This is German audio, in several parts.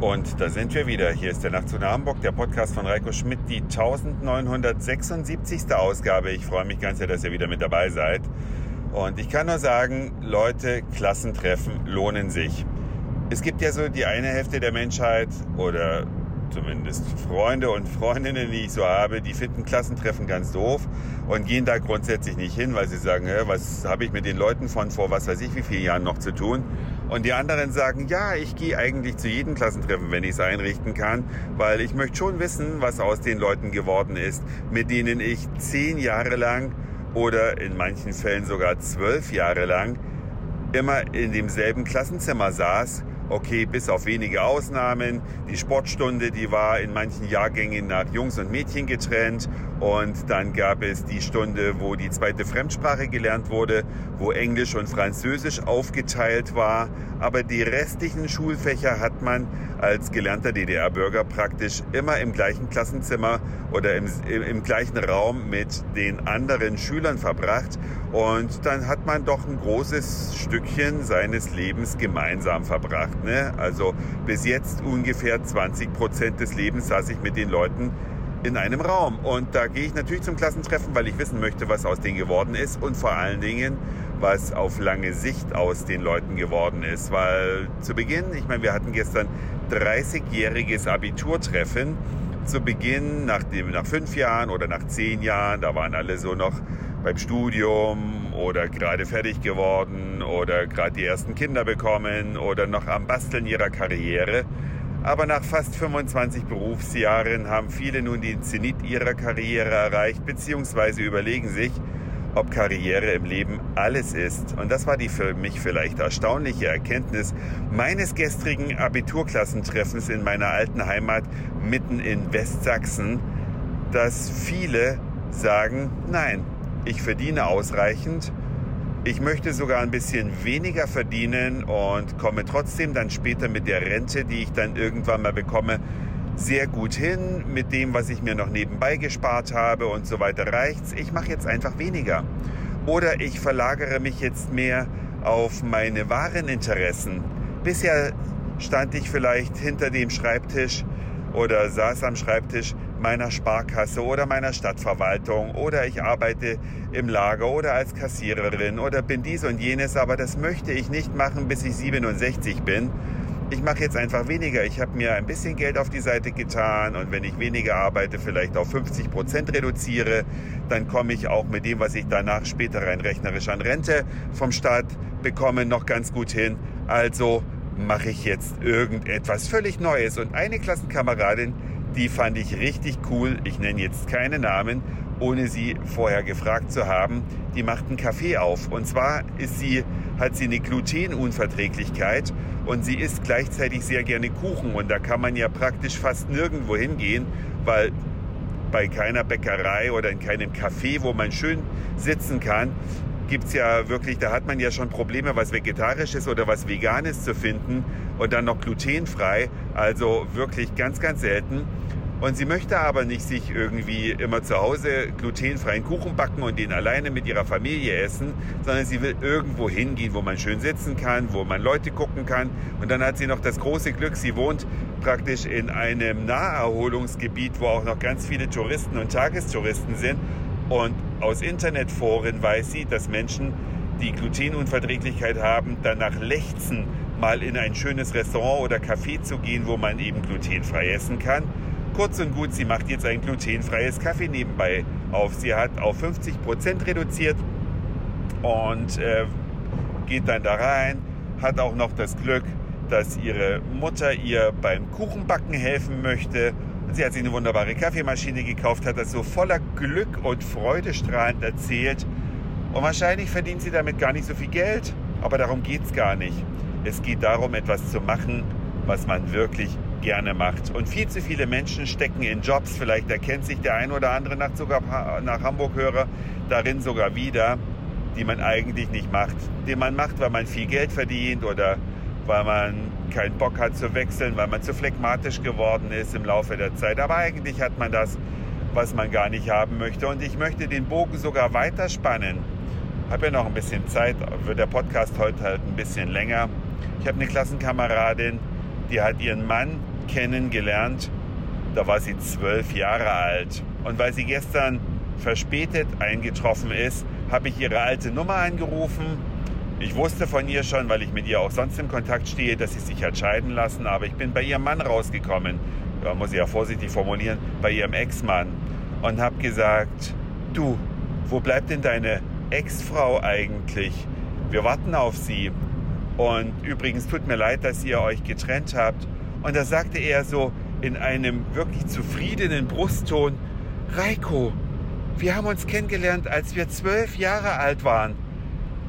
Und da sind wir wieder. Hier ist der Nachtzug nach Hamburg, der Podcast von Reiko Schmidt, die 1976. Ausgabe. Ich freue mich ganz sehr, dass ihr wieder mit dabei seid. Und ich kann nur sagen, Leute, Klassentreffen lohnen sich. Es gibt ja so die eine Hälfte der Menschheit oder zumindest Freunde und Freundinnen, die ich so habe, die finden Klassentreffen ganz doof und gehen da grundsätzlich nicht hin, weil sie sagen, was habe ich mit den Leuten von vor was weiß ich wie vielen Jahren noch zu tun. Und die anderen sagen, ja, ich gehe eigentlich zu jedem Klassentreffen, wenn ich es einrichten kann, weil ich möchte schon wissen, was aus den Leuten geworden ist, mit denen ich zehn Jahre lang oder in manchen Fällen sogar zwölf Jahre lang immer in demselben Klassenzimmer saß Okay, bis auf wenige Ausnahmen. Die Sportstunde, die war in manchen Jahrgängen nach Jungs und Mädchen getrennt. Und dann gab es die Stunde, wo die zweite Fremdsprache gelernt wurde, wo Englisch und Französisch aufgeteilt war. Aber die restlichen Schulfächer hat man als gelernter DDR-Bürger praktisch immer im gleichen Klassenzimmer oder im, im gleichen Raum mit den anderen Schülern verbracht. Und dann hat man doch ein großes Stückchen seines Lebens gemeinsam verbracht. Ne? Also bis jetzt ungefähr 20 Prozent des Lebens saß ich mit den Leuten in einem Raum. Und da gehe ich natürlich zum Klassentreffen, weil ich wissen möchte, was aus denen geworden ist und vor allen Dingen, was auf lange Sicht aus den Leuten geworden ist. Weil zu Beginn, ich meine, wir hatten gestern 30-jähriges Abiturtreffen. Zu Beginn, nach, dem, nach fünf Jahren oder nach zehn Jahren, da waren alle so noch beim Studium oder gerade fertig geworden oder gerade die ersten Kinder bekommen oder noch am Basteln ihrer Karriere. Aber nach fast 25 Berufsjahren haben viele nun den Zenit ihrer Karriere erreicht, beziehungsweise überlegen sich, ob Karriere im Leben alles ist. Und das war die für mich vielleicht erstaunliche Erkenntnis meines gestrigen Abiturklassentreffens in meiner alten Heimat mitten in Westsachsen, dass viele sagen, nein, ich verdiene ausreichend ich möchte sogar ein bisschen weniger verdienen und komme trotzdem dann später mit der Rente, die ich dann irgendwann mal bekomme, sehr gut hin. Mit dem, was ich mir noch nebenbei gespart habe und so weiter reicht's. Ich mache jetzt einfach weniger. Oder ich verlagere mich jetzt mehr auf meine wahren Interessen. Bisher stand ich vielleicht hinter dem Schreibtisch oder saß am Schreibtisch meiner Sparkasse oder meiner Stadtverwaltung oder ich arbeite im Lager oder als Kassiererin oder bin dies und jenes, aber das möchte ich nicht machen, bis ich 67 bin. Ich mache jetzt einfach weniger. Ich habe mir ein bisschen Geld auf die Seite getan und wenn ich weniger arbeite, vielleicht auf 50 Prozent reduziere, dann komme ich auch mit dem, was ich danach später rein rechnerisch an Rente vom Staat bekomme, noch ganz gut hin. Also mache ich jetzt irgendetwas völlig Neues. Und eine Klassenkameradin, die fand ich richtig cool. Ich nenne jetzt keine Namen, ohne sie vorher gefragt zu haben. Die macht einen Kaffee auf. Und zwar ist sie, hat sie eine Glutenunverträglichkeit und sie isst gleichzeitig sehr gerne Kuchen. Und da kann man ja praktisch fast nirgendwo hingehen, weil bei keiner Bäckerei oder in keinem Café, wo man schön sitzen kann, gibt's ja wirklich, da hat man ja schon Probleme, was Vegetarisches oder was Veganes zu finden und dann noch glutenfrei. Also wirklich ganz, ganz selten. Und sie möchte aber nicht sich irgendwie immer zu Hause glutenfreien Kuchen backen und den alleine mit ihrer Familie essen, sondern sie will irgendwo hingehen, wo man schön sitzen kann, wo man Leute gucken kann. Und dann hat sie noch das große Glück, sie wohnt praktisch in einem Naherholungsgebiet, wo auch noch ganz viele Touristen und Tagestouristen sind. Und aus Internetforen weiß sie, dass Menschen, die Glutenunverträglichkeit haben, danach lechzen, mal in ein schönes Restaurant oder Café zu gehen, wo man eben glutenfrei essen kann. Kurz und gut, sie macht jetzt ein glutenfreies Kaffee nebenbei auf. Sie hat auf 50 Prozent reduziert und äh, geht dann da rein, hat auch noch das Glück, dass ihre Mutter ihr beim Kuchenbacken helfen möchte Sie hat sich eine wunderbare Kaffeemaschine gekauft, hat das so voller Glück und Freude strahlend erzählt. Und wahrscheinlich verdient sie damit gar nicht so viel Geld, aber darum geht es gar nicht. Es geht darum, etwas zu machen, was man wirklich gerne macht. Und viel zu viele Menschen stecken in Jobs, vielleicht erkennt sich der ein oder andere nach, sogar nach Hamburg-Hörer darin sogar wieder, die man eigentlich nicht macht. Den man macht, weil man viel Geld verdient oder weil man keinen Bock hat zu wechseln, weil man zu phlegmatisch geworden ist im Laufe der Zeit. Aber eigentlich hat man das, was man gar nicht haben möchte. Und ich möchte den Bogen sogar weiterspannen. Habe ja noch ein bisschen Zeit, wird der Podcast heute halt ein bisschen länger. Ich habe eine Klassenkameradin, die hat ihren Mann kennengelernt. Da war sie zwölf Jahre alt. Und weil sie gestern verspätet eingetroffen ist, habe ich ihre alte Nummer angerufen. Ich wusste von ihr schon, weil ich mit ihr auch sonst im Kontakt stehe, dass sie sich hat scheiden lassen. Aber ich bin bei ihrem Mann rausgekommen, ja, muss ich ja vorsichtig formulieren, bei ihrem Ex-Mann und habe gesagt, du, wo bleibt denn deine Ex-Frau eigentlich? Wir warten auf sie. Und übrigens tut mir leid, dass ihr euch getrennt habt. Und da sagte er so in einem wirklich zufriedenen Brustton, Reiko, wir haben uns kennengelernt, als wir zwölf Jahre alt waren.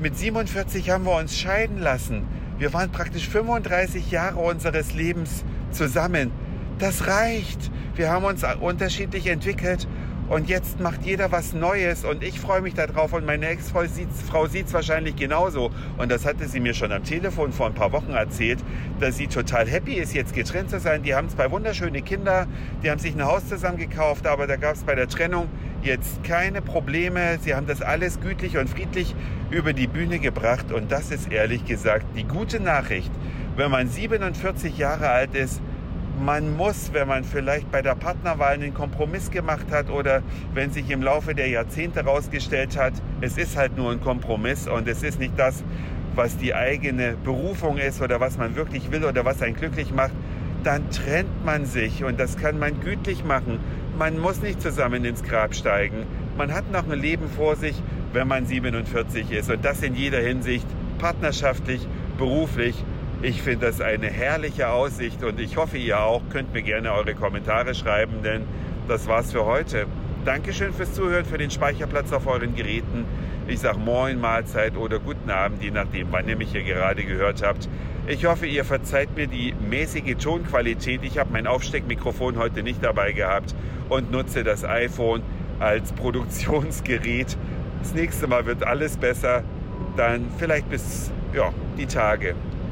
Mit 47 haben wir uns scheiden lassen. Wir waren praktisch 35 Jahre unseres Lebens zusammen. Das reicht. Wir haben uns unterschiedlich entwickelt und jetzt macht jeder was Neues und ich freue mich darauf und meine Ex-Frau sieht es wahrscheinlich genauso. Und das hatte sie mir schon am Telefon vor ein paar Wochen erzählt, dass sie total happy ist, jetzt getrennt zu sein. Die haben zwei wunderschöne Kinder, die haben sich ein Haus zusammen gekauft, aber da gab es bei der Trennung jetzt keine Probleme. Sie haben das alles gütlich und friedlich über die Bühne gebracht und das ist ehrlich gesagt die gute Nachricht. Wenn man 47 Jahre alt ist, man muss, wenn man vielleicht bei der Partnerwahl einen Kompromiss gemacht hat oder wenn sich im Laufe der Jahrzehnte herausgestellt hat, es ist halt nur ein Kompromiss und es ist nicht das, was die eigene Berufung ist oder was man wirklich will oder was einen glücklich macht, dann trennt man sich und das kann man gütlich machen. Man muss nicht zusammen ins Grab steigen. Man hat noch ein Leben vor sich, wenn man 47 ist und das in jeder Hinsicht, partnerschaftlich, beruflich ich finde das eine herrliche Aussicht und ich hoffe, ihr auch. Könnt mir gerne eure Kommentare schreiben, denn das war's für heute. Dankeschön fürs Zuhören, für den Speicherplatz auf euren Geräten. Ich sage Moin, Mahlzeit oder guten Abend, je nachdem, wann ihr mich hier gerade gehört habt. Ich hoffe, ihr verzeiht mir die mäßige Tonqualität. Ich habe mein Aufsteckmikrofon heute nicht dabei gehabt und nutze das iPhone als Produktionsgerät. Das nächste Mal wird alles besser. Dann vielleicht bis ja, die Tage